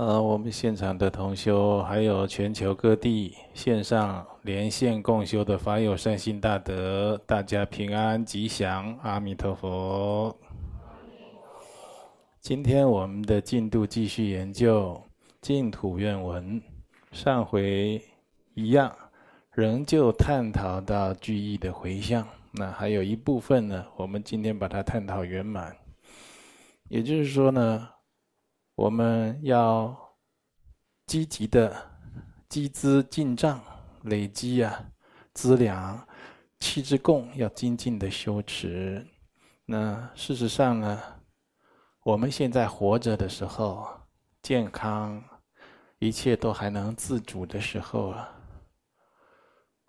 呃，我们现场的同修，还有全球各地线上连线共修的法友善心大德，大家平安吉祥，阿弥陀佛。今天我们的进度继续研究净土愿文，上回一样，仍旧探讨到句意的回向。那还有一部分呢，我们今天把它探讨圆满。也就是说呢，我们要积极的积资进账，累积啊资粮，气之供要精进的修持。那事实上呢，我们现在活着的时候，健康，一切都还能自主的时候啊，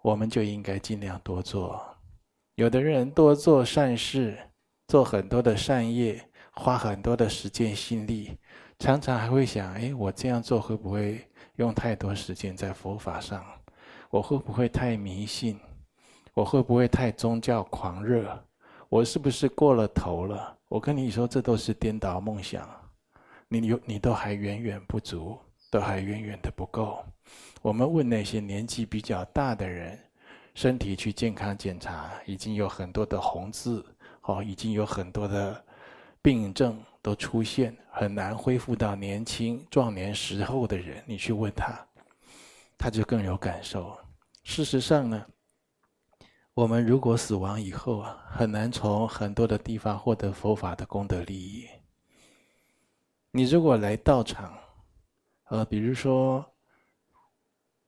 我们就应该尽量多做。有的人多做善事，做很多的善业，花很多的时间心力，常常还会想：哎，我这样做会不会用太多时间在佛法上？我会不会太迷信？我会不会太宗教狂热？我是不是过了头了？我跟你说，这都是颠倒梦想，你有你都还远远不足，都还远远的不够。我们问那些年纪比较大的人，身体去健康检查，已经有很多的红字，哦，已经有很多的病症都出现，很难恢复到年轻壮年时候的人，你去问他，他就更有感受。事实上呢，我们如果死亡以后啊，很难从很多的地方获得佛法的功德利益。你如果来道场，呃，比如说，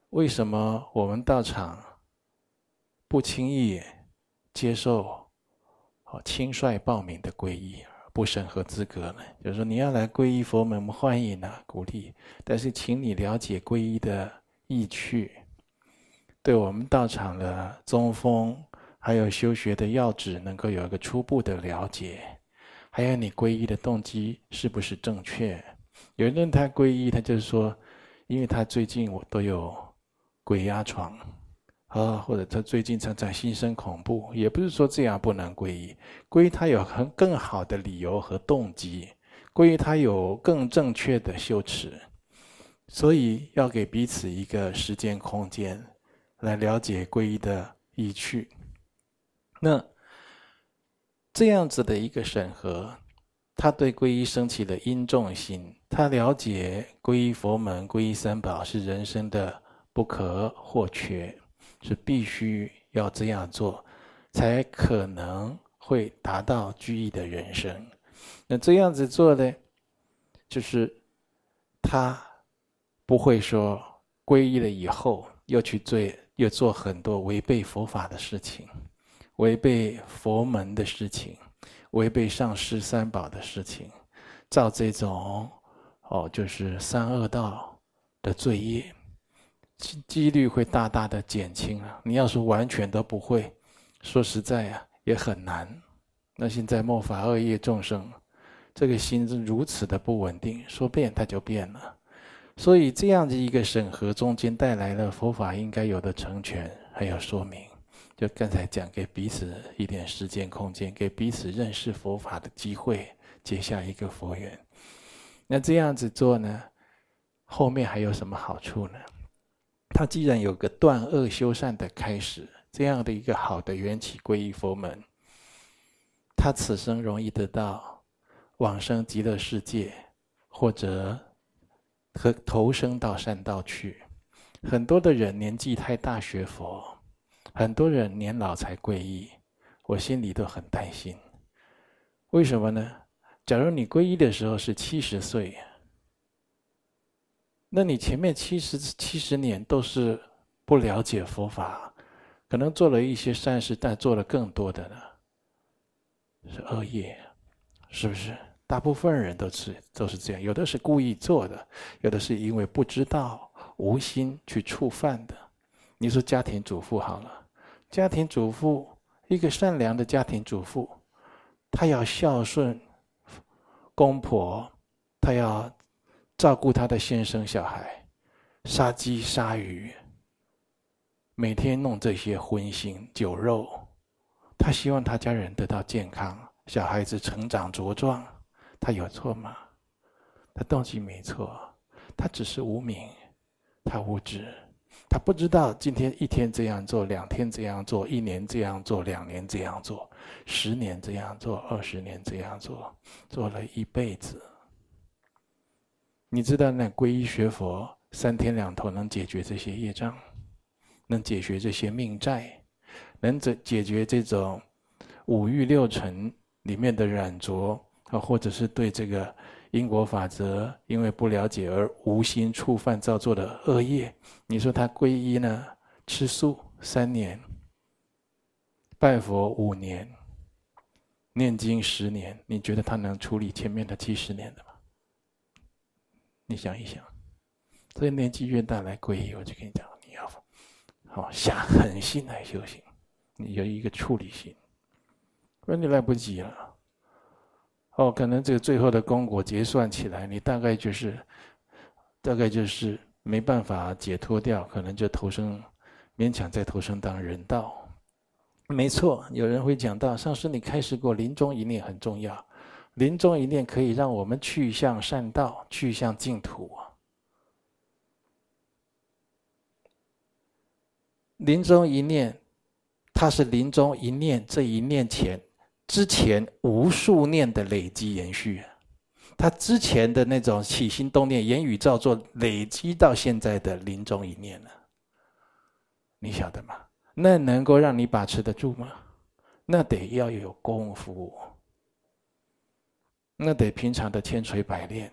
为什么我们道场不轻易接受哦轻率报名的皈依，不审核资格呢？就是说你要来皈依佛门，我们欢迎啊，鼓励，但是请你了解皈依的意趣。对我们道场的宗风，还有修学的要旨，能够有一个初步的了解。还有你皈依的动机是不是正确？有人他皈依，他就是说，因为他最近我都有鬼压床，啊，或者他最近常常心生恐怖，也不是说这样不能皈依。皈依他有很更好的理由和动机，皈依他有更正确的修持，所以要给彼此一个时间空间。来了解皈依的意趣，那这样子的一个审核，他对皈依升起了因重心，他了解皈依佛门、皈依三宝是人生的不可或缺，是必须要这样做，才可能会达到具义的人生。那这样子做呢，就是他不会说皈依了以后又去追。又做很多违背佛法的事情，违背佛门的事情，违背上师三宝的事情，造这种哦，就是三恶道的罪业，几率会大大的减轻啊！你要说完全都不会，说实在啊，也很难。那现在末法恶业众生，这个心是如此的不稳定，说变它就变了。所以这样的一个审核中间带来了佛法应该有的成全，还有说明。就刚才讲，给彼此一点时间空间，给彼此认识佛法的机会，结下一个佛缘。那这样子做呢，后面还有什么好处呢？他既然有个断恶修善的开始，这样的一个好的缘起皈依佛门，他此生容易得到往生极乐世界，或者。和投生到善道去，很多的人年纪太大学佛，很多人年老才皈依，我心里都很担心。为什么呢？假如你皈依的时候是七十岁，那你前面七十七十年都是不了解佛法，可能做了一些善事，但做了更多的呢，是恶业，是不是？大部分人都是都是这样，有的是故意做的，有的是因为不知道、无心去触犯的。你说家庭主妇好了，家庭主妇一个善良的家庭主妇，她要孝顺公婆，她要照顾他的先生小孩，杀鸡杀鱼，每天弄这些荤腥酒肉，他希望他家人得到健康，小孩子成长茁壮。他有错吗？他动机没错，他只是无明，他无知，他不知道今天一天这样做，两天这样做，一年这样做，两年这样做，十年这样做，二十年这样做，做了一辈子。你知道那皈依学佛，三天两头能解决这些业障，能解决这些命债，能解解决这种五欲六尘里面的染着啊，或者是对这个因果法则因为不了解而无心触犯造作的恶业。你说他皈依呢，吃素三年，拜佛五年，念经十年，你觉得他能处理前面的七十年的吗？你想一想，所以年纪越大来皈依，我就跟你讲，你要好下狠心来修行，你有一个处理心，不然你来不及了。哦，可能这个最后的功果结算起来，你大概就是，大概就是没办法解脱掉，可能就投生，勉强再投生当人道。没错，有人会讲到，上师你开始过，临终一念很重要。临终一念可以让我们去向善道，去向净土啊！临终一念，它是临终一念这一念前之前无数念的累积延续，他之前的那种起心动念、言语造作累积到现在的临终一念了，你晓得吗？那能够让你把持得住吗？那得要有功夫。那得平常的千锤百炼，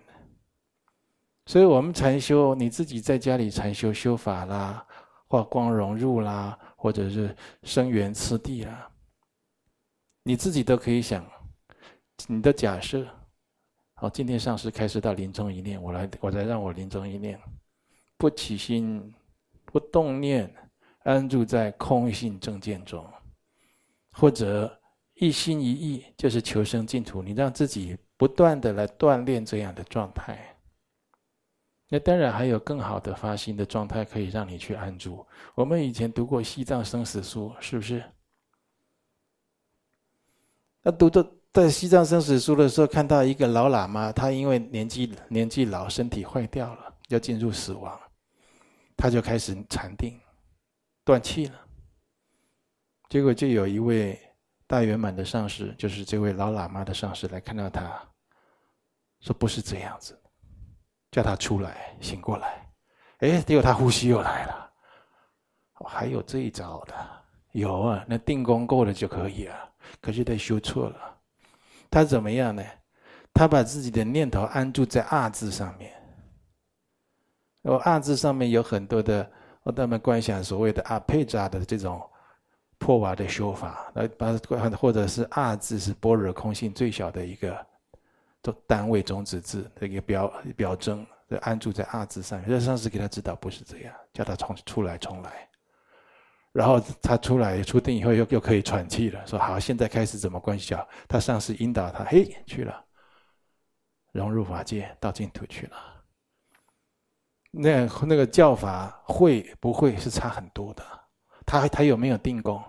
所以我们禅修，你自己在家里禅修修法啦，或光融入啦，或者是生源次第啦，你自己都可以想，你的假设，好，今天上师开始到临终一念，我来，我再让我临终一念，不起心，不动念，安住在空性正见中，或者一心一意就是求生净土，你让自己。不断的来锻炼这样的状态，那当然还有更好的发心的状态可以让你去安住。我们以前读过《西藏生死书》，是不是？那读的在《西藏生死书》的时候，看到一个老喇嘛，他因为年纪年纪老，身体坏掉了，要进入死亡，他就开始禅定，断气了。结果就有一位大圆满的上师，就是这位老喇嘛的上师，来看到他。说不是这样子，叫他出来，醒过来。哎，结果他呼吸又来了。还有这一招的？有啊，那定功够了就可以啊。可是他修错了，他怎么样呢？他把自己的念头安住在“二”字上面。哦，“二”字上面有很多的，我他们观想所谓的阿佩扎的这种破瓦的修法，来把或者是“二”字是般若空性最小的一个。做单位种子字的一个表表征，安住在阿字上面。这上师给他指导不是这样，叫他重出来重来，然后他出来出定以后又又可以喘气了。说好，现在开始怎么观想？他上师引导他，嘿，去了，融入法界，到净土去了。那那个教法会不会是差很多的？他他有没有定功？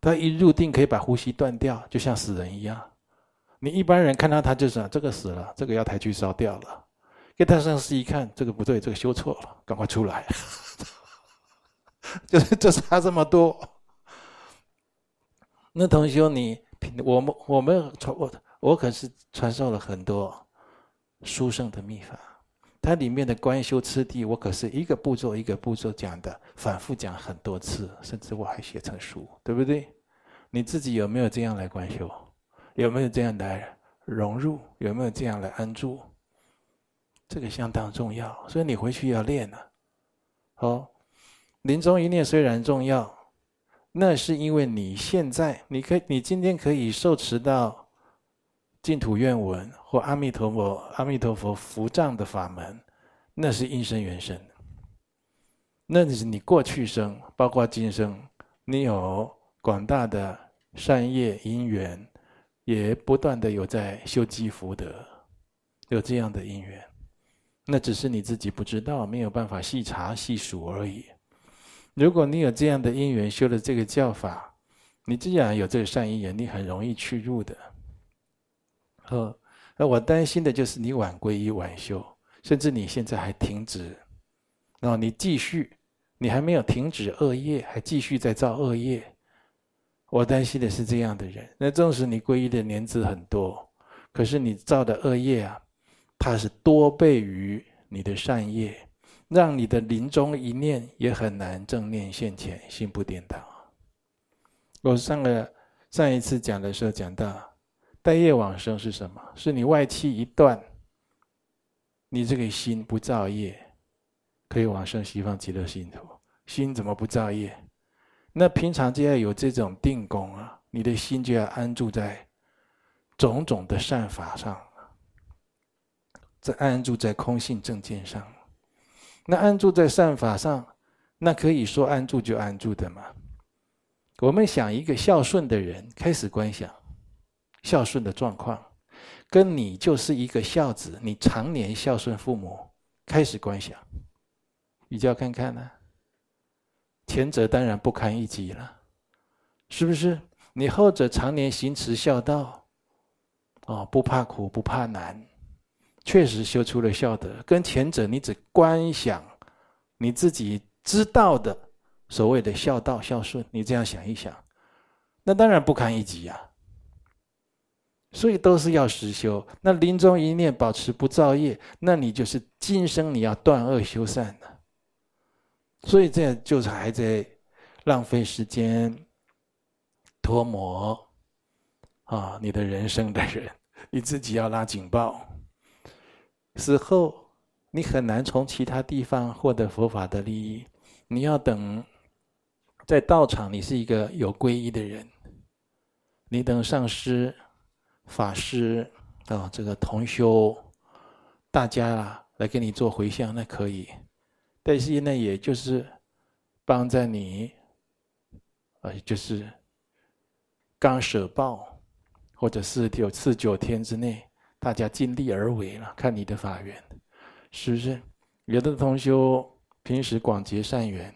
他一入定可以把呼吸断掉，就像死人一样。你一般人看到他就是这个死了，这个要抬去烧掉了。给他上师一看，这个不对，这个修错了，赶快出来。就是 就差这么多。那同学你，我们我们传我我可是传授了很多书圣的秘法，它里面的观修次第，我可是一个步骤一个步骤讲的，反复讲很多次，甚至我还写成书，对不对？你自己有没有这样来观修？有没有这样来融入？有没有这样来安住？这个相当重要，所以你回去要练了。好，临终一念虽然重要，那是因为你现在，你可以，你今天可以受持到净土愿文或阿弥陀佛、阿弥陀佛伏藏的法门，那是因生缘生。那是你过去生，包括今生，你有广大的善业因缘。也不断的有在修积福德，有这样的因缘，那只是你自己不知道，没有办法细查细数而已。如果你有这样的因缘，修了这个教法，你既然有这个善因缘，你很容易去入的。呵，那我担心的就是你晚皈依晚修，甚至你现在还停止，然后你继续，你还没有停止恶业，还继续在造恶业。我担心的是这样的人。那纵使你皈依的年资很多，可是你造的恶业啊，它是多倍于你的善业，让你的临终一念也很难正念现前，心不颠倒。我上个上一次讲的时候讲到，带业往生是什么？是你外气一断。你这个心不造业，可以往生西方极乐净土。心怎么不造业？那平常就要有这种定功啊！你的心就要安住在种种的善法上，在安住在空性正见上。那安住在善法上，那可以说安住就安住的嘛。我们想一个孝顺的人，开始观想孝顺的状况。跟你就是一个孝子，你常年孝顺父母，开始观想，比较看看呢、前者当然不堪一击了，是不是？你后者常年行持孝道，哦，不怕苦不怕难，确实修出了孝德。跟前者，你只观想你自己知道的所谓的孝道孝顺，你这样想一想，那当然不堪一击呀、啊。所以都是要实修。那临终一念保持不造业，那你就是今生你要断恶修善。所以这样就是还在浪费时间、脱模啊你的人生的人，你自己要拉警报。死后你很难从其他地方获得佛法的利益，你要等在道场，你是一个有皈依的人，你等上师。法师啊，这个同修，大家啊来给你做回向，那可以。但是呢，也就是帮在你，呃，就是刚舍报，或者是九四九天之内，大家尽力而为了，看你的法缘，是不是？有的同修平时广结善缘，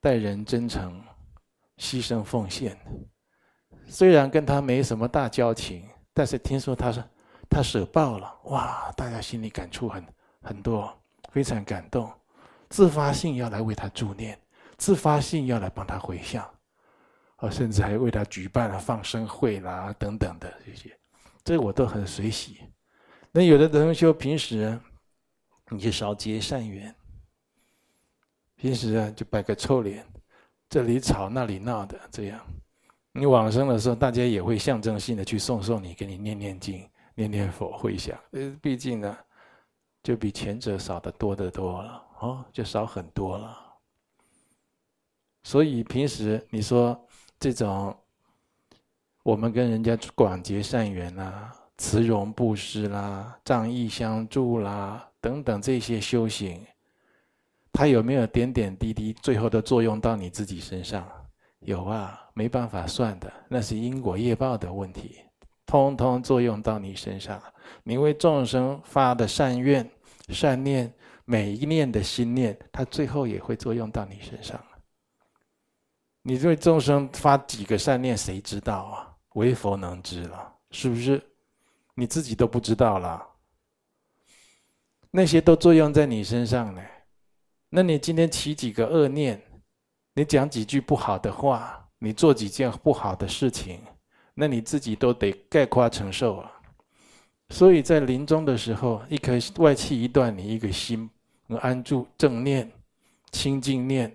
待人真诚，牺牲奉献，虽然跟他没什么大交情。但是听说他说他舍报了，哇！大家心里感触很很多，非常感动，自发性要来为他助念，自发性要来帮他回向，啊，甚至还为他举办了放生会啦等等的这些，这我都很随喜。那有的同修平时你就少结善缘，平时啊就摆个臭脸，这里吵那里闹的这样。你往生的时候，大家也会象征性的去送送你，给你念念经、念念佛、回想。呃，毕竟呢，就比前者少得多得多了，哦，就少很多了。所以平时你说这种，我们跟人家广结善缘啦、慈容布施啦、仗义相助啦等等这些修行，它有没有点点滴滴，最后都作用到你自己身上？有啊，没办法算的，那是因果业报的问题，通通作用到你身上。你为众生发的善愿、善念，每一念的心念，它最后也会作用到你身上。你对众生发几个善念，谁知道啊？唯佛能知了，是不是？你自己都不知道了，那些都作用在你身上呢。那你今天起几个恶念？你讲几句不好的话，你做几件不好的事情，那你自己都得概括承受啊。所以在临终的时候，一颗外气一断，你一个心能安住正念、清净念，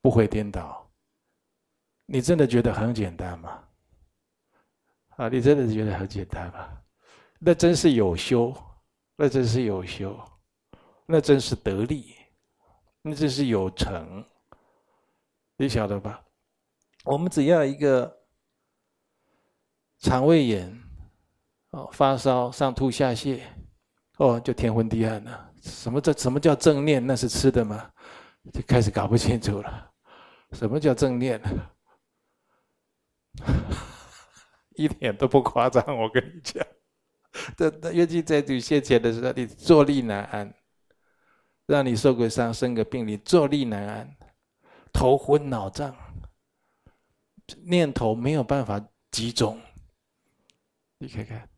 不会颠倒。你真的觉得很简单吗？啊，你真的觉得很简单吗？那真是有修，那真是有修，那真是得力。那真是有成，你晓得吧？我们只要一个肠胃炎，哦，发烧、上吐下泻，哦，就天昏地暗了。什么叫什么叫正念？那是吃的吗？就开始搞不清楚了。什么叫正念？一点都不夸张，我跟你讲。这这，尤其在你现前的时候，你坐立难安。让你受个伤、生个病，你坐立难安，头昏脑胀，念头没有办法集中。你看看，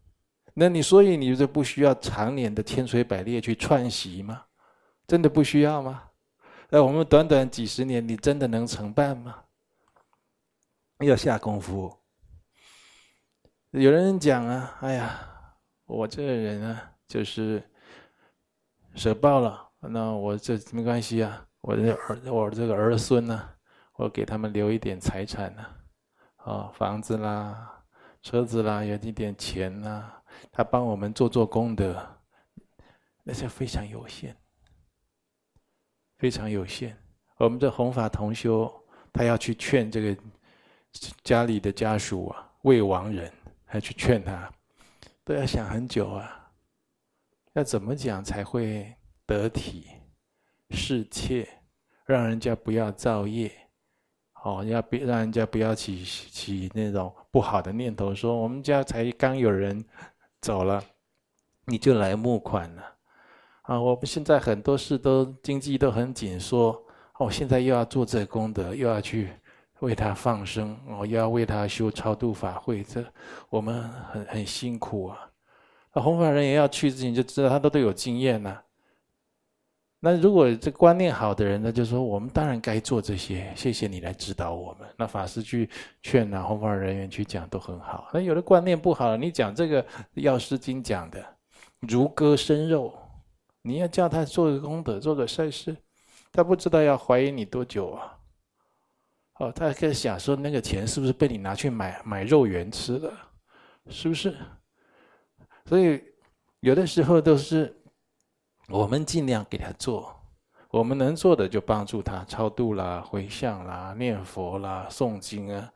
那你所以你就不需要常年的千锤百炼去串习吗？真的不需要吗？那我们短短几十年，你真的能成办吗？要下功夫。有人讲啊，哎呀，我这个人啊，就是舍报了，那我这没关系啊，我这儿我这个儿孙呢、我给他们留一点财产呢、啊，房子啦，车子啦，有一点钱呐、他帮我们做做功德，那是非常有限，非常有限。我们这弘法同修，他要去劝这个家里的家属啊，未亡人。还去劝他，都要想很久啊。要怎么讲才会得体、适切，让人家不要造业？哦，要别让人家不要起起那种不好的念头，说我们家才刚有人走了，你就来募款了。啊，我们现在很多事都经济都很紧缩，哦，现在又要做这功德，又要去。为他放生，哦，又要为他修超度法会，这我们很很辛苦啊。那弘法人也要去之前就知道，他都都有经验呐。那如果这观念好的人呢，就说我们当然该做这些，谢谢你来指导我们。那法师去劝啊，弘法人员去讲都很好。那有的观念不好，你讲这个《药师经》讲的如割生肉，你要叫他做个功德，做个善事，他不知道要怀疑你多久啊。哦，他还在想说，那个钱是不是被你拿去买买肉圆吃了？是不是？所以有的时候都是我们尽量给他做，我们能做的就帮助他超度啦、回向啦、念佛啦、诵经啊。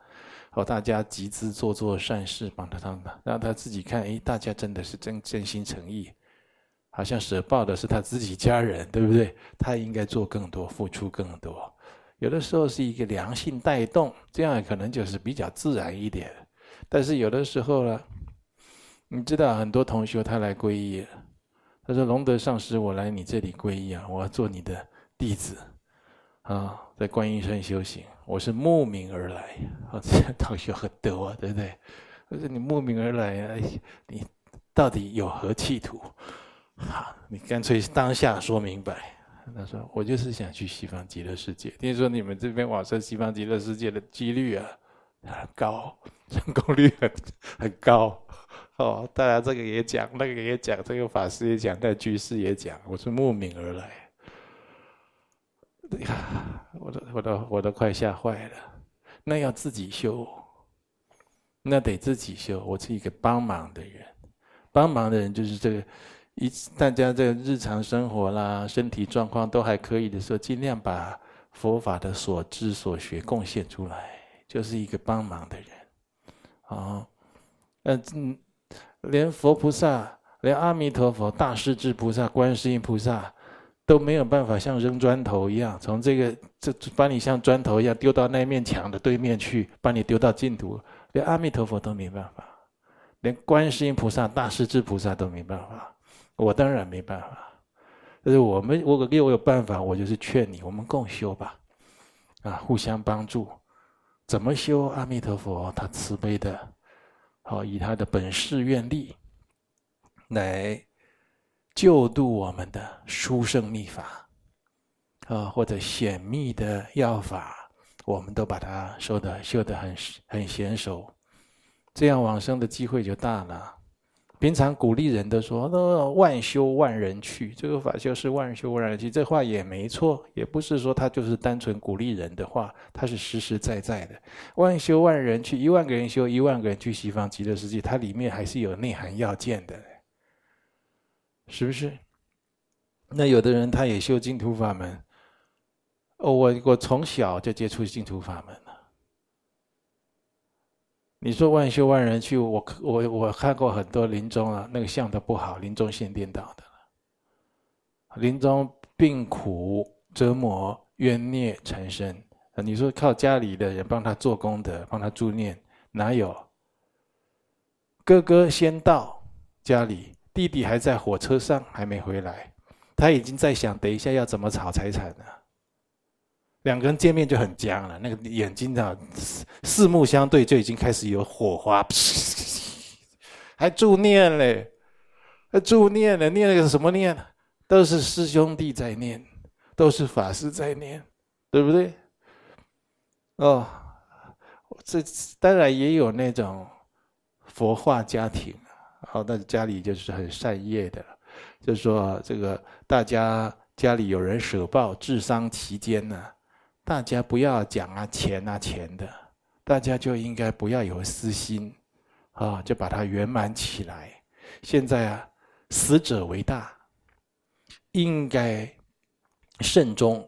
哦，大家集资做做善事，帮他让他让他自己看，哎，大家真的是真真心诚意，好像舍报的是他自己家人，对不对？他应该做更多，付出更多。有的时候是一个良性带动，这样可能就是比较自然一点。但是有的时候呢，你知道很多同学他来皈依，他说：“龙德上师，我来你这里皈依啊，我要做你的弟子啊，在观音山修行，我是慕名而来。”啊，这同学很多啊，对不对？我说你慕名而来啊，你到底有何企图？好，你干脆当下说明白。他说：“我就是想去西方极乐世界。听说你们这边往生西方极乐世界的几率啊很高，成功率很很高。哦，大家这个也讲，那个也讲，这个法师也讲，那居士也讲。我是慕名而来。呀，我都我都我都快吓坏了。那要自己修，那得自己修。我是一个帮忙的人，帮忙的人就是这个。”一大家这个日常生活啦，身体状况都还可以的时候，尽量把佛法的所知所学贡献出来，就是一个帮忙的人。啊，嗯，连佛菩萨、连阿弥陀佛、大势至菩萨、观世音菩萨都没有办法像扔砖头一样，从这个这把你像砖头一样丢到那面墙的对面去，把你丢到净土，连阿弥陀佛都没办法，连观世音菩萨、大势至菩萨都没办法。我当然没办法，但是我们，我如果我有办法，我就是劝你，我们共修吧，啊，互相帮助，怎么修？阿弥陀佛，他慈悲的，好，以他的本事愿力来救度我们的殊胜秘法，啊，或者显密的药法，我们都把它修的修的很很娴熟，这样往生的机会就大了。平常鼓励人的说：“那万修万人去，这个法修是万修万人去。”这话也没错，也不是说他就是单纯鼓励人的话，他是实实在在的。万修万人去，一万个人修，一万个人去西方极乐世界，它里面还是有内涵要件的，是不是？那有的人他也修净土法门，哦，我我从小就接触净土法门。你说万修万人去，我我我看过很多临终啊，那个相都不好，临终现颠倒的，临终病苦折磨冤孽缠身。你说靠家里的人帮他做功德，帮他助念，哪有？哥哥先到家里，弟弟还在火车上还没回来，他已经在想等一下要怎么炒财产了。两个人见面就很僵了，那个眼睛啊，四四目相对就已经开始有火花，还助念嘞，还助念呢？念那个什么念？都是师兄弟在念，都是法师在念，对不对？哦，这当然也有那种佛化家庭，好，那家里就是很善业的，就是说这个大家家里有人舍报治丧期间呢，大家不要讲啊钱啊钱的，大家就应该不要有私心。啊，就把它圆满起来。现在啊，死者为大，应该慎终，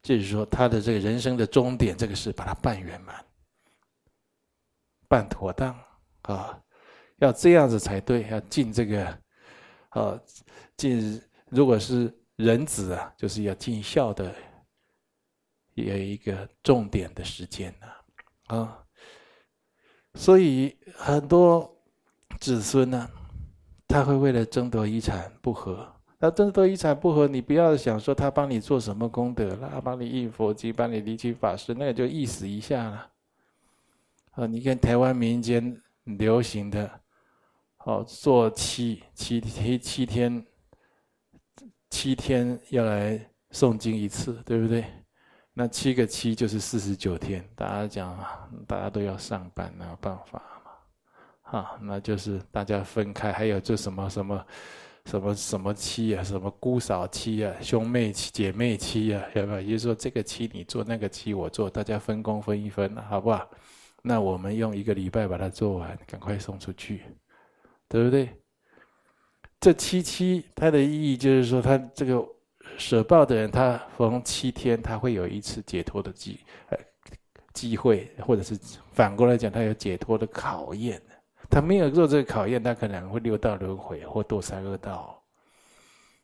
就是说他的这个人生的终点，这个事把它办圆满、办妥当啊，要这样子才对。要尽这个，啊，尽如果是人子啊，就是要尽孝的，有一个重点的时间呢，啊。所以很多子孙呢，他会为了争夺遗产不和。那争夺遗产不和，你不要想说他帮你做什么功德了，帮你印佛经，帮你离亲法师，那个就意思一下了。啊，你看台湾民间流行的，哦，做七七七七天，七天要来诵经一次，对不对？那七个七就是四十九天，大家讲，大家都要上班，没有办法嘛，啊，那就是大家分开，还有这什么什么，什么什么七啊，什么姑嫂七啊，兄妹七、姐妹七啊，要不要？也就是说这个七你做，那个七我做，大家分工分一分，好不好？那我们用一个礼拜把它做完，赶快送出去，对不对？这七七它的意义就是说，它这个。舍报的人，他逢七天，他会有一次解脱的机呃机会，或者是反过来讲，他有解脱的考验。他没有做这个考验，他可能会六道轮回或堕三恶道。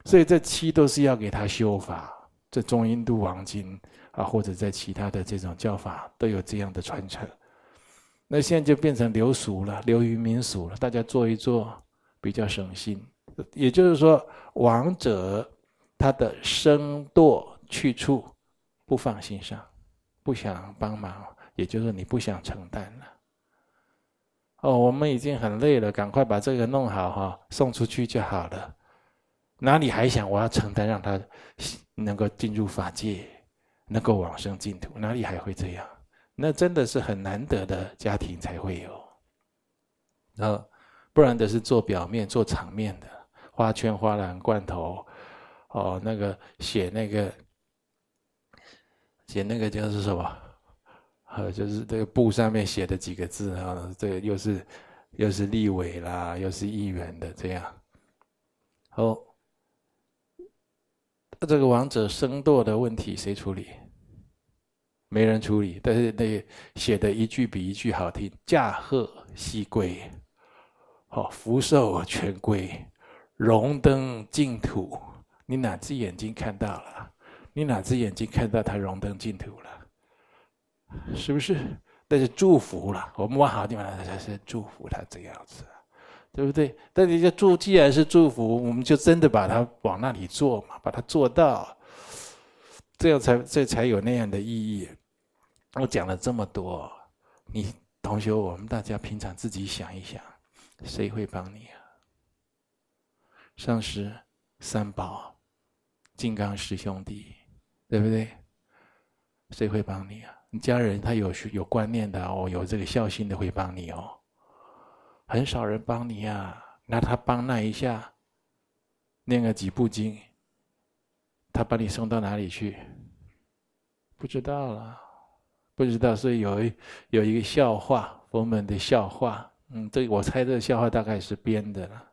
所以这七都是要给他修法。这中印度王经啊，或者在其他的这种教法都有这样的传承。那现在就变成流俗了，流于民俗了。大家做一做比较省心。也就是说，亡者。他的生堕去处不放心上，不想帮忙，也就是你不想承担了。哦，我们已经很累了，赶快把这个弄好哈，送出去就好了。哪里还想我要承担，让他能够进入法界，能够往生净土？哪里还会这样？那真的是很难得的家庭才会有。然后，不然的是做表面、做场面的，花圈、花篮、罐头。哦，那个写那个写那个叫是什么？呃，就是这个布上面写的几个字啊，这个又是又是立委啦，又是议员的这样。哦，这个王者生堕的问题谁处理？没人处理，但是那写的一句比一句好听，驾鹤西归，好福寿全归，荣登净土。你哪只眼睛看到了？你哪只眼睛看到他荣登净土了？是不是？那是祝福了。我们往好地方来，是祝福他这样子，对不对？但你这祝，既然是祝福，我们就真的把它往那里做嘛，把它做到，这样才这才有那样的意义。我讲了这么多，你同学，我们大家平常自己想一想，谁会帮你啊？上师、三宝。金刚师兄弟，对不对？谁会帮你啊？你家人他有有观念的哦，有这个孝心的会帮你哦。很少人帮你啊，那他帮那一下，念个几部经，他把你送到哪里去？不知道了，不知道。所以有一有一个笑话，佛门的笑话，嗯，这我猜这个笑话大概是编的了。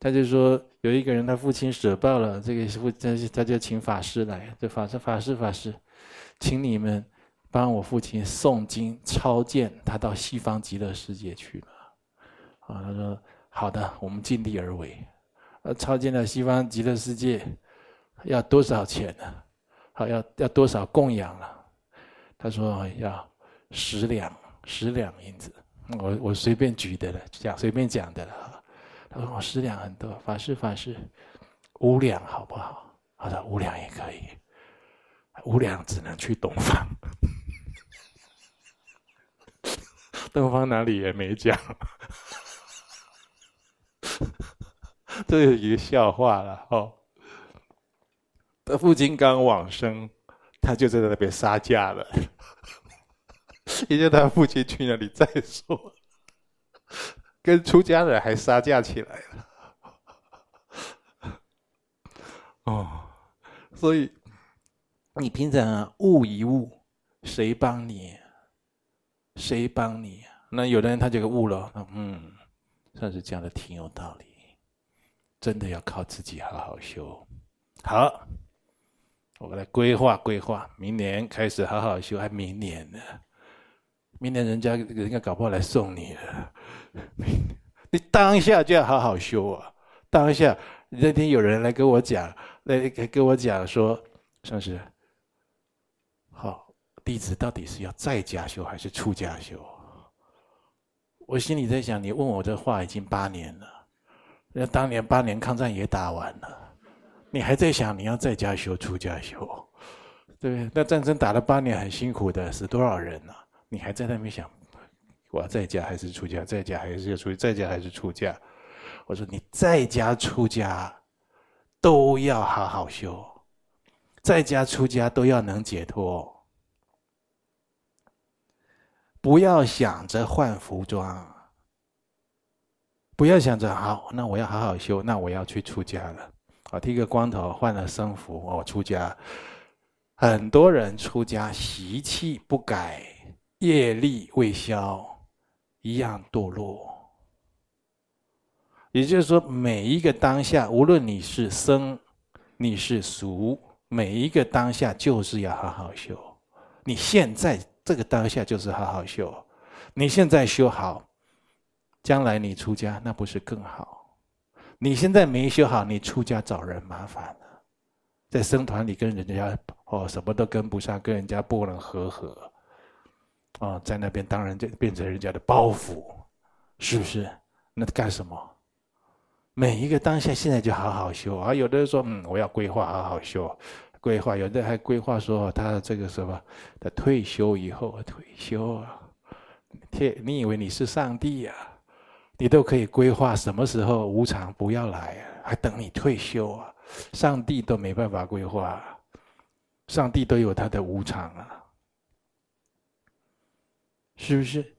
他就说有一个人，他父亲舍报了，这个父他他就请法师来，这法师法师法师，请你们帮我父亲诵经超荐他到西方极乐世界去了。啊，他说好的，我们尽力而为。呃，超荐到西方极乐世界要多少钱呢？好，要要多少供养了？他说要十两十两银子。我我随便举的了，讲随便讲的了。他说：“我十两很多，法师法师，五两好不好？”他说：“五两也可以，五两只能去东方，东方哪里也没讲。这有一个笑话了哦。他父亲刚往生，他就在那边杀价了。也就他父亲去那里再说，跟出家人还杀价起来了。哦，所以你平常啊悟一悟，谁帮你？谁帮你？那有的人他就悟了，嗯，算是讲的挺有道理，真的要靠自己好好修。好，我来规划规划，明年开始好好修，还明年呢？明年人家人家搞不好来送你了，你当下就要好好修啊！当下那天有人来跟我讲。来跟我讲说，上师，好，弟子到底是要在家修还是出家修？我心里在想，你问我这话已经八年了，那当年八年抗战也打完了，你还在想你要在家修出家修？对不对？那战争打了八年很辛苦的，死多少人呢？你还在那边想，我在家还是出家？在家还是要出？在家还是出家？我说你在家出家。都要好好修，在家出家都要能解脱，不要想着换服装，不要想着好，那我要好好修，那我要去出家了。啊，剃个光头，换了僧服，我出家。很多人出家习气不改，业力未消，一样堕落。也就是说，每一个当下，无论你是僧，你是俗，每一个当下就是要好好修。你现在这个当下就是好好修，你现在修好，将来你出家那不是更好？你现在没修好，你出家找人麻烦了，在僧团里跟人家哦什么都跟不上，跟人家不能和合，哦，在那边当然就变成人家的包袱，是不是？那干什么？每一个当下，现在就好好修啊！有的人说，嗯，我要规划好好修，规划；有的还规划说，他这个什么，他退休以后退休啊，天，你以为你是上帝呀？你都可以规划什么时候无常不要来啊，还等你退休啊？上帝都没办法规划，上帝都有他的无常啊，是不是？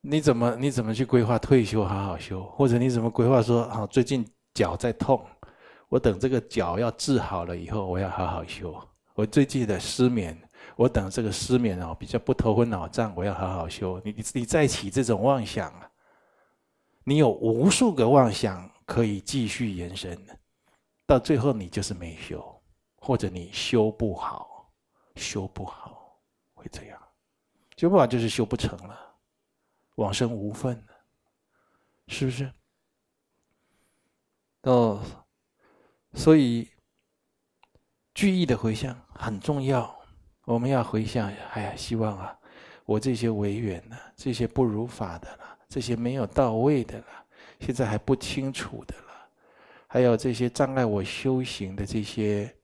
你怎么你怎么去规划退休好好修，或者你怎么规划说啊，最近脚在痛，我等这个脚要治好了以后，我要好好修。我最近的失眠，我等这个失眠哦比较不头昏脑胀，我要好好修。你你你再起这种妄想啊，你有无数个妄想可以继续延伸，到最后你就是没修，或者你修不好，修不好这样，修不好就是修不成了。往生无分，是不是？哦，所以聚义的回向很重要。我们要回向，哎呀，希望啊，我这些违缘呢，这些不如法的了，这些没有到位的了，现在还不清楚的了，还有这些障碍我修行的这些，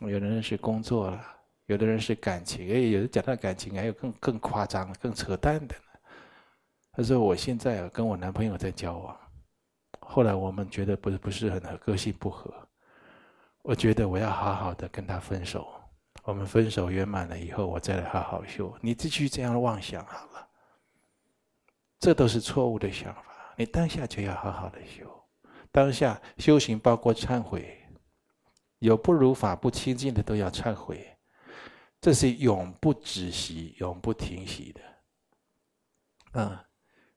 有的人是工作了，有的人是感情，哎，有的讲到感情，还有更更夸张、更扯淡的呢。他说：“我现在，跟我男朋友在交往，后来我们觉得不是不是很合，个性不合。我觉得我要好好的跟他分手。我们分手圆满了以后，我再来好好修。你继续这样妄想好了，这都是错误的想法。你当下就要好好的修，当下修行包括忏悔，有不如法、不清净的都要忏悔，这是永不止息、永不停息的，啊。”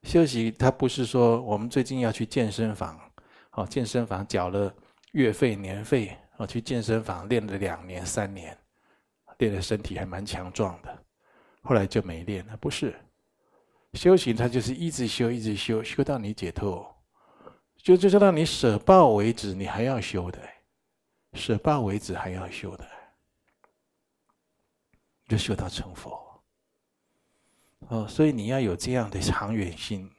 休息，他不是说我们最近要去健身房，哦，健身房缴了月费、年费，哦，去健身房练了两年、三年，练的身体还蛮强壮的，后来就没练了。不是，修行它就是一直修、一直修，修到你解脱，就就到你舍报为止，你还要修的，舍报为止还要修的，就修到成佛。哦，所以你要有这样的长远心。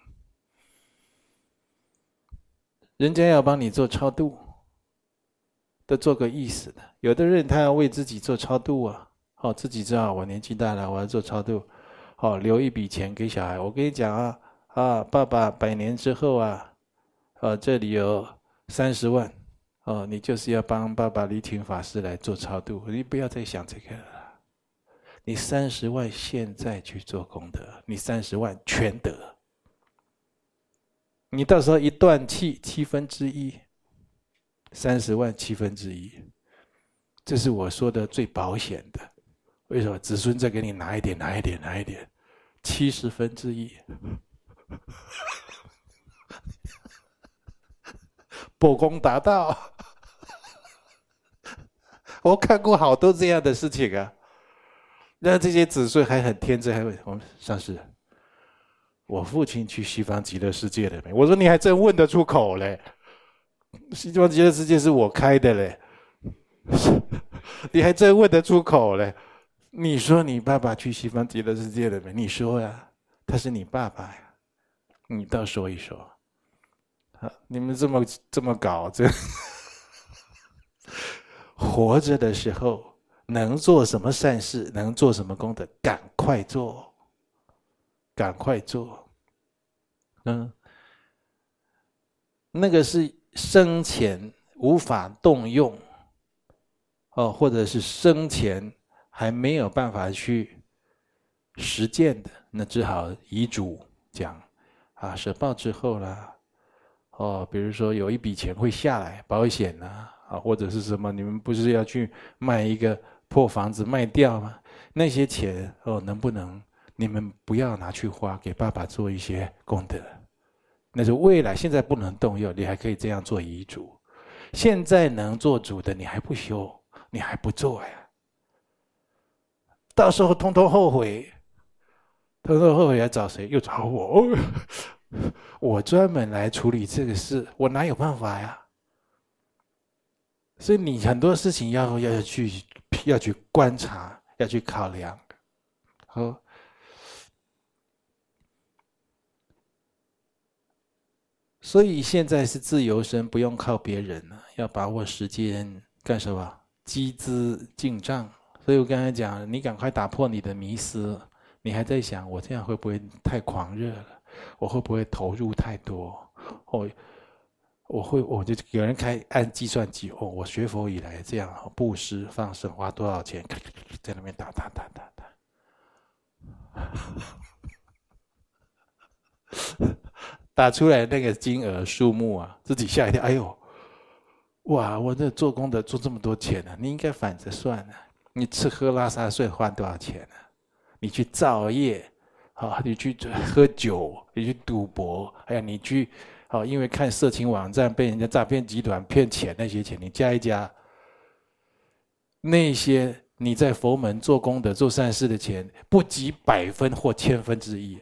人家要帮你做超度，都做个意思的。有的人他要为自己做超度啊，哦，自己知道我年纪大了，我要做超度，哦，留一笔钱给小孩。我跟你讲啊，啊，爸爸百年之后啊，呃，这里有三十万，哦，你就是要帮爸爸礼请法师来做超度，你不要再想这个了。你三十万现在去做功德，你三十万全得。你到时候一断气，七分之一，三十万七分之一，这是我说的最保险的。为什么？子孙再给你拿一点，拿一点，拿一点，七十分之一。破功达到，我看过好多这样的事情啊。那这些子孙还很天真，还会我们上师，我父亲去西方极乐世界了没？我说你还真问得出口嘞。西方极乐世界是我开的嘞，你还真问得出口嘞。你说你爸爸去西方极乐世界了没？你说呀，他是你爸爸呀，你倒说一说。你们这么这么搞，这 活着的时候能做什么善事，能做什么功德，赶快做，赶快做。嗯，那个是生前无法动用，哦，或者是生前还没有办法去实践的，那只好遗嘱讲啊，舍报之后啦。哦，比如说有一笔钱会下来，保险呐，啊，或者是什么？你们不是要去卖一个破房子卖掉吗？那些钱哦，能不能你们不要拿去花，给爸爸做一些功德？那是未来，现在不能动用，你还可以这样做遗嘱。现在能做主的，你还不修，你还不做呀？到时候通通后悔，通通后悔要找谁？又找我。我专门来处理这个事，我哪有办法呀？所以你很多事情要要去要去观察，要去考量。好，所以现在是自由身，不用靠别人了，要把握时间干什么？积资进账。所以我刚才讲，你赶快打破你的迷思。你还在想，我这样会不会太狂热了？我会不会投入太多？哦，我会，我就有人开按计算机哦。我学佛以来这样布施放生花多少钱？在那边打打打打打，打出来那个金额数目啊，自己吓一跳。哎呦，哇！我这做功德做这么多钱呢、啊？你应该反着算啊。你吃喝拉撒睡花多少钱呢、啊？你去造业。啊，你去喝酒，你去赌博，还有你去，啊，因为看色情网站被人家诈骗集团骗钱那些钱，你加一加，那些你在佛门做功德、做善事的钱，不及百分或千分之一。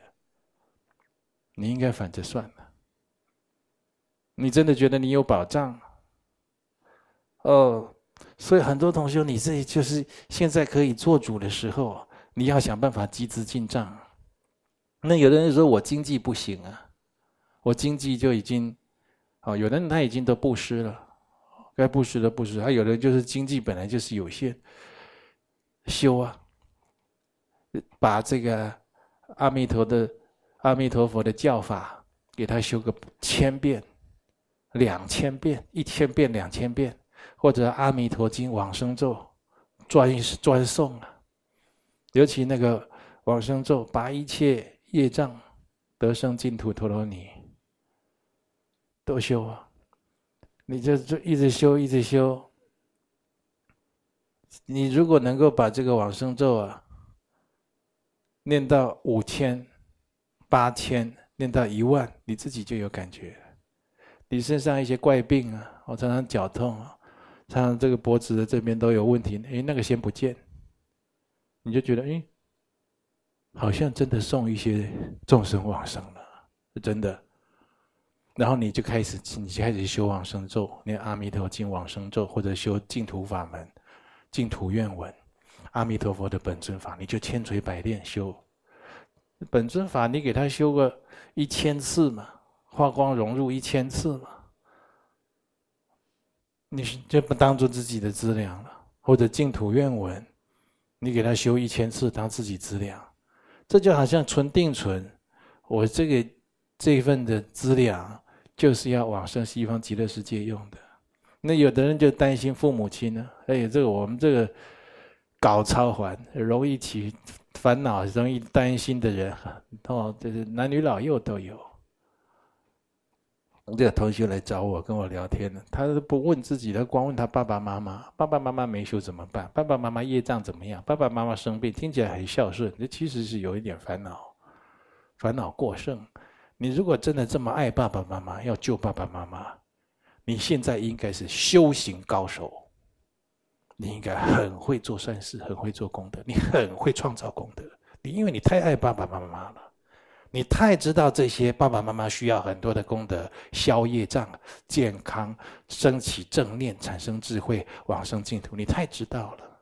你应该反着算了。你真的觉得你有保障？哦，所以很多同学，你这就是现在可以做主的时候，你要想办法集资进账。那有的人说我经济不行啊，我经济就已经，啊，有的人他已经都布施了，该布施的布施，还有的人就是经济本来就是有限，修啊，把这个阿弥陀的阿弥陀佛的教法给他修个千遍、两千遍、一千遍、两千遍，或者阿弥陀经往生咒专专诵啊，尤其那个往生咒把一切。业障得生净土陀罗尼，都修啊！你就就一直修，一直修。你如果能够把这个往生咒啊，念到五千、八千，念到一万，你自己就有感觉。你身上一些怪病啊，我常常脚痛啊，常常这个脖子的这边都有问题，哎，那个先不见，你就觉得哎。好像真的送一些众生往生了，是真的。然后你就开始，你就开始修往生咒，念阿弥陀经往生咒，或者修净土法门、净土愿文、阿弥陀佛的本尊法，你就千锤百炼修。本尊法你给他修个一千次嘛，化光融入一千次嘛，你就不当做自己的资粮了。或者净土愿文，你给他修一千次当自己资粮。这就好像存定存，我这个这份的资粮，就是要往生西方极乐世界用的。那有的人就担心父母亲呢，哎，这个我们这个搞超还容易起烦恼，容易担心的人，哦，这是男女老幼都有。这个同学来找我跟我聊天呢，他都不问自己，他光问他爸爸妈妈，爸爸妈妈没修怎么办？爸爸妈妈业障怎么样？爸爸妈妈生病，听起来很孝顺，这其实是有一点烦恼，烦恼过剩。你如果真的这么爱爸爸妈妈，要救爸爸妈妈，你现在应该是修行高手，你应该很会做善事，很会做功德，你很会创造功德。你因为你太爱爸爸妈妈了，你太知道这些爸爸妈妈需要很多的功德，消业障、健康、升起正念、产生智慧、往生净土，你太知道了，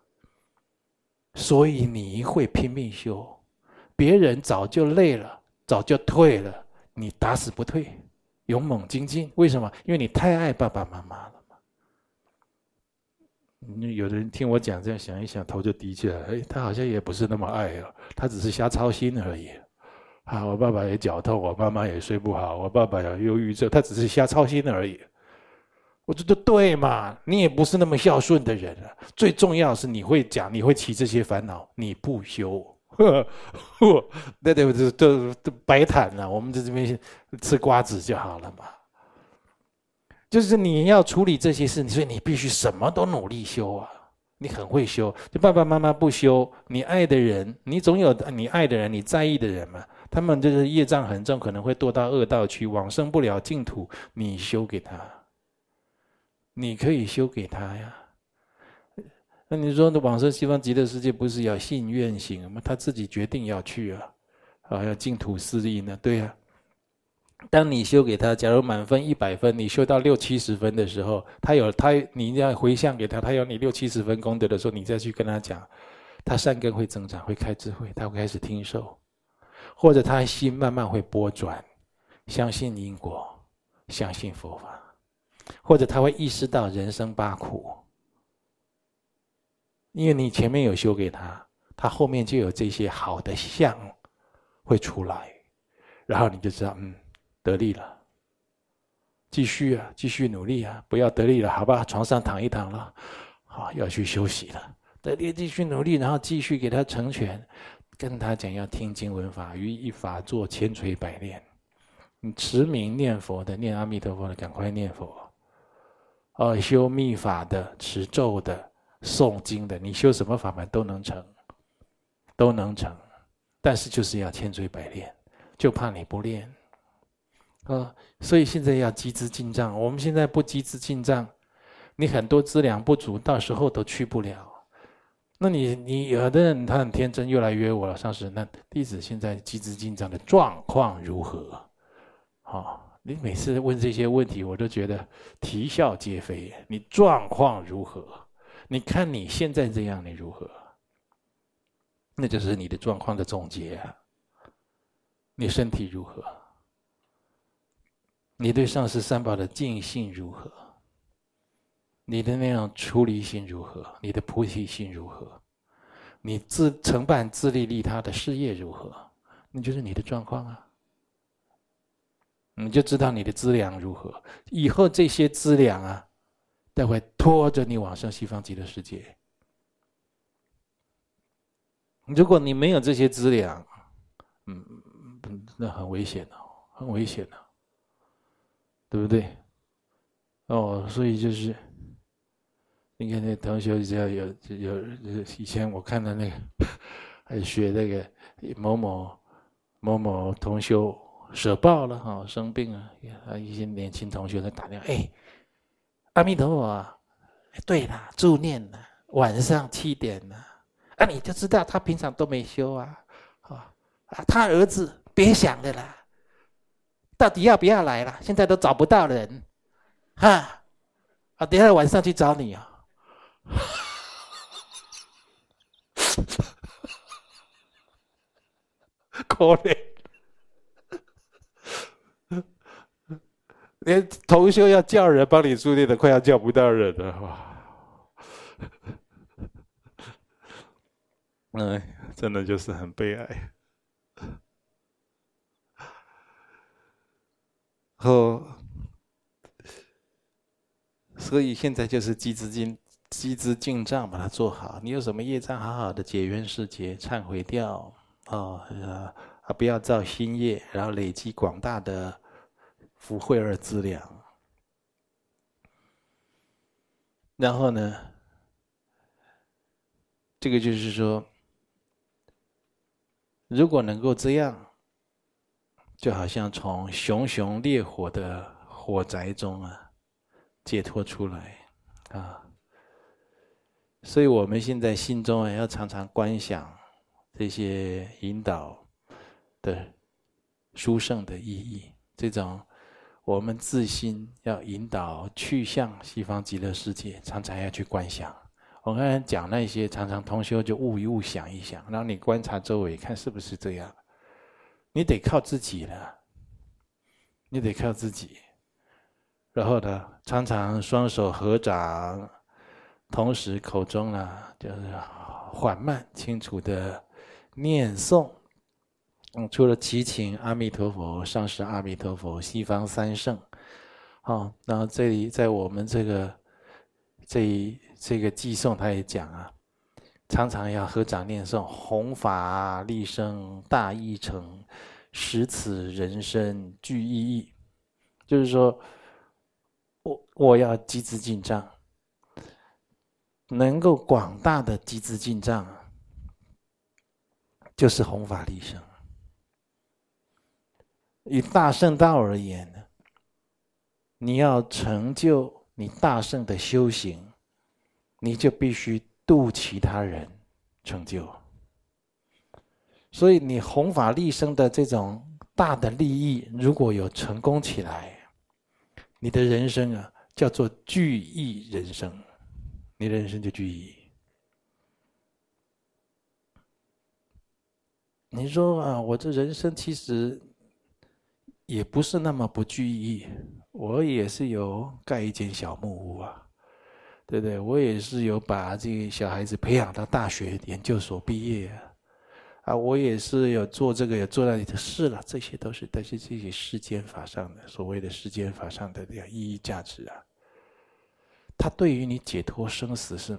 所以你会拼命修，别人早就累了，早就退了。你打死不退，勇猛精进。为什么？因为你太爱爸爸妈妈了嘛。你有的人听我讲这样，想一想，头就低起来。哎，他好像也不是那么爱啊，他只是瞎操心而已。啊，我爸爸也脚痛，我妈妈也睡不好，我爸爸有忧郁症，他只是瞎操心而已。我觉得对嘛，你也不是那么孝顺的人啊。最重要是你会讲，你会起这些烦恼，你不修。呵，呵，那对不对？都都白谈了。我们在这边吃瓜子就好了嘛。就是你要处理这些事，所以你必须什么都努力修啊。你很会修，就爸爸妈妈不修，你爱的人，你总有你爱的人，你在意的人嘛。他们就是业障很重，可能会堕到恶道去，往生不了净土。你修给他，你可以修给他呀。那你说，那往生西方极乐世界不是要信愿行吗？他自己决定要去啊，啊，要净土四益呢？对呀。当你修给他，假如满分一百分，你修到六七十分的时候，他有他，你要回向给他，他有你六七十分功德的时候，你再去跟他讲，他善根会增长，会开智慧，他会开始听受，或者他心慢慢会拨转，相信因果，相信佛法，或者他会意识到人生八苦。因为你前面有修给他，他后面就有这些好的相会出来，然后你就知道，嗯，得力了，继续啊，继续努力啊，不要得力了，好吧，床上躺一躺了，好，要去休息了，得力继续努力，然后继续给他成全，跟他讲要听经闻法，于一法做千锤百炼，你持名念佛的，念阿弥陀佛的，赶快念佛，哦，修密法的，持咒的。诵经的，你修什么法门都能成，都能成，但是就是要千锤百炼，就怕你不练，啊，所以现在要积资进账。我们现在不积资进账，你很多资粮不足，到时候都去不了。那你你有的人他很天真，又来约我了，上师，那弟子现在积资进账的状况如何？好，你每次问这些问题，我都觉得啼笑皆非。你状况如何？你看你现在这样，你如何？那就是你的状况的总结啊。你身体如何？你对上师三宝的敬信如何？你的那样出离心如何？你的菩提心如何？你自承办自利利他的事业如何？那就是你的状况啊。你就知道你的资粮如何。以后这些资粮啊。才会拖着你往生西方极乐世界。如果你没有这些资粮，嗯，那很危险的，很危险的，对不对？哦，所以就是，你看那同学只要有有以前我看到那个，还学那个某某某某同修舍报了哈，生病了，啊，一些年轻同学在打电话，哎。阿弥陀佛，对了，助念了，晚上七点了，啊，你就知道他平常都没修啊，啊，他儿子别想了啦，到底要不要来了？现在都找不到人，哈，啊，等下晚上去找你啊，可怜。连同修要叫人帮你助念的，快要叫不到人了哇！哎，真的就是很悲哀。后所以现在就是积资金积资进账，把它做好。你有什么业障，好好的解冤释结，忏悔掉哦，啊，不要造新业，然后累积广大的福慧而资粮。然后呢，这个就是说，如果能够这样，就好像从熊熊烈火的火宅中啊解脱出来啊。所以我们现在心中啊要常常观想这些引导的殊胜的意义，这种。我们自心要引导去向西方极乐世界，常常要去观想。我刚才讲那些，常常同修就悟一悟，想一想，然后你观察周围，看是不是这样。你得靠自己了，你得靠自己。然后呢，常常双手合掌，同时口中呢就是缓慢清楚的念诵。嗯，除了祈请阿弥陀佛、上师阿弥陀佛、西方三圣，好，然后这里在我们这个这这个偈颂，他也讲啊，常常要合掌念诵，弘法利生大义成，使此人生具意义。就是说，我我要积资进账，能够广大的集资进账，就是弘法利生。以大圣道而言呢，你要成就你大圣的修行，你就必须度其他人成就。所以你弘法利生的这种大的利益，如果有成功起来，你的人生啊叫做具义人生，你的人生就具义。你说啊，我这人生其实。也不是那么不具意义，我也是有盖一间小木屋啊，对不对？我也是有把这个小孩子培养到大学研究所毕业啊，啊，我也是有做这个有做那里的事了，这些都是但是这些世间法上的所谓的世间法上的这个意义价值啊，它对于你解脱生死是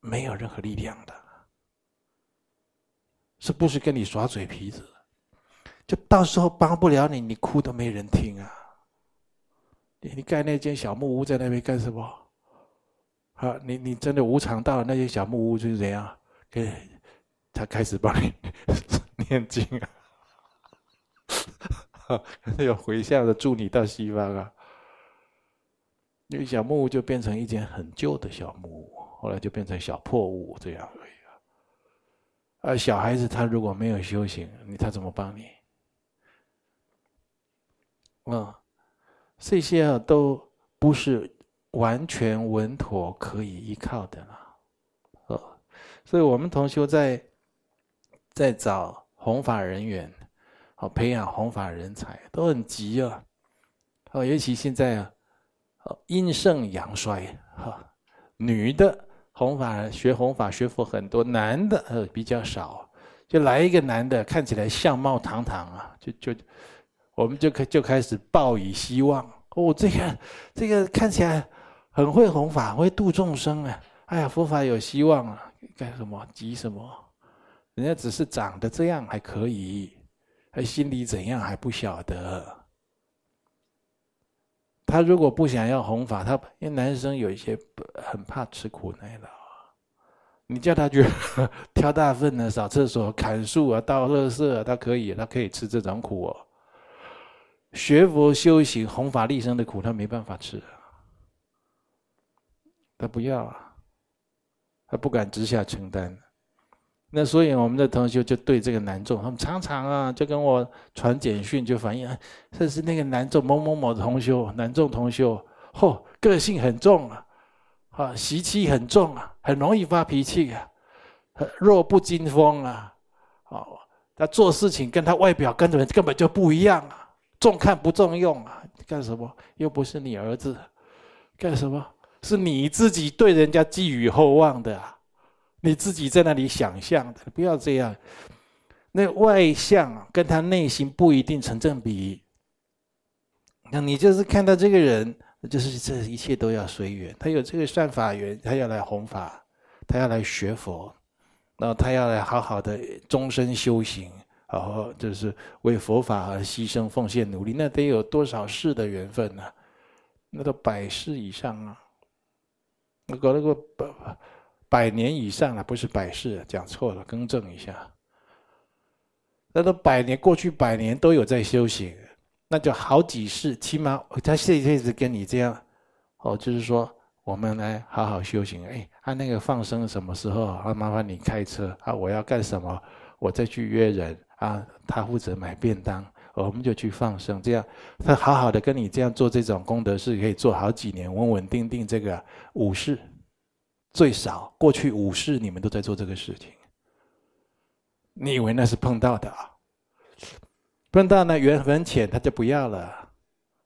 没有任何力量的，是不是跟你耍嘴皮子？就到时候帮不了你，你哭都没人听啊！你你盖那间小木屋在那边干什么？啊，你你真的无常到了那些小木屋就是怎样？给他开始帮你 念经啊，有回向的助你到西方啊。那个小木屋就变成一间很旧的小木屋，后来就变成小破屋这样而已啊。而小孩子他如果没有修行，你他怎么帮你？啊、这些啊都不是完全稳妥可以依靠的了，哦，所以我们同修在在找弘法人员，好培养弘法人才都很急啊，哦，尤其现在啊，阴盛阳衰，哈，女的弘法学弘法学佛很多，男的呃比较少，就来一个男的，看起来相貌堂堂啊，就就。我们就开就开始抱以希望哦，这个这个看起来很会弘法，会度众生啊！哎呀，佛法有希望啊！干什么急什么？人家只是长得这样还可以，还心里怎样还不晓得。他如果不想要弘法，他因为男生有一些很怕吃苦耐劳，你叫他去 挑大粪啊、扫厕所、砍树啊、倒垃圾啊，他可以，他可以吃这种苦哦。学佛修行、弘法利生的苦，他没办法吃，他不要啊，他不敢直下承担。那所以我们的同修就对这个男众，他们常常啊就跟我传简讯，就反映，这是那个男众某某某的同修，男众同修，嚯，个性很重啊，啊，习气很重啊，很容易发脾气啊，弱不禁风啊，哦，他做事情跟他外表跟人根本就不一样啊。重看不重用啊！干什么？又不是你儿子，干什么？是你自己对人家寄予厚望的啊！你自己在那里想象的，不要这样。那外相跟他内心不一定成正比。那你就是看到这个人就是这一切都要随缘。他有这个善法缘，他要来弘法，他要来学佛，然后他要来好好的终身修行，好好就是为佛法而牺牲奉献努力，那得有多少世的缘分呢、那都百世以上啊！那搞那个百百年以上了，不是百世，讲错了，更正一下。那都百年过去，百年都有在修行，那就好几世，起码他这一辈子跟你这样，哦，就是说我们来好好修行。哎，他那个放生什么时候？啊，麻烦你开车啊，我要干什么？我再去约人啊，他负责买便当，我们就去放生。这样他好好的跟你这样做这种功德事，可以做好几年，稳稳定定。这个五世最少过去五世你们都在做这个事情。你以为那是碰到的啊？碰到呢，缘很浅，他就不要了。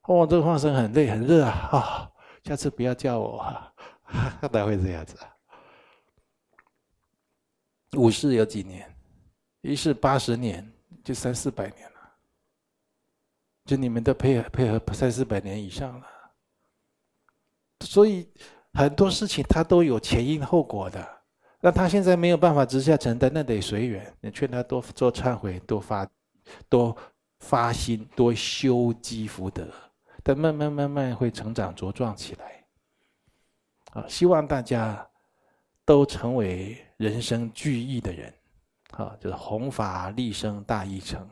哦，这个放生很累很热啊！哦，下次不要叫我啊！他会这样子。五世有几年？一世八十年，就三四百年了。就你们的配合配合三四百年以上了。所以很多事情他都有前因后果的。那他现在没有办法直下承担，那得随缘。你劝他多做忏悔，多发，多发心，多修积福德，但慢慢慢慢会成长茁壮起来。啊，希望大家都成为人生具义的人，啊，就是弘法利生大义成。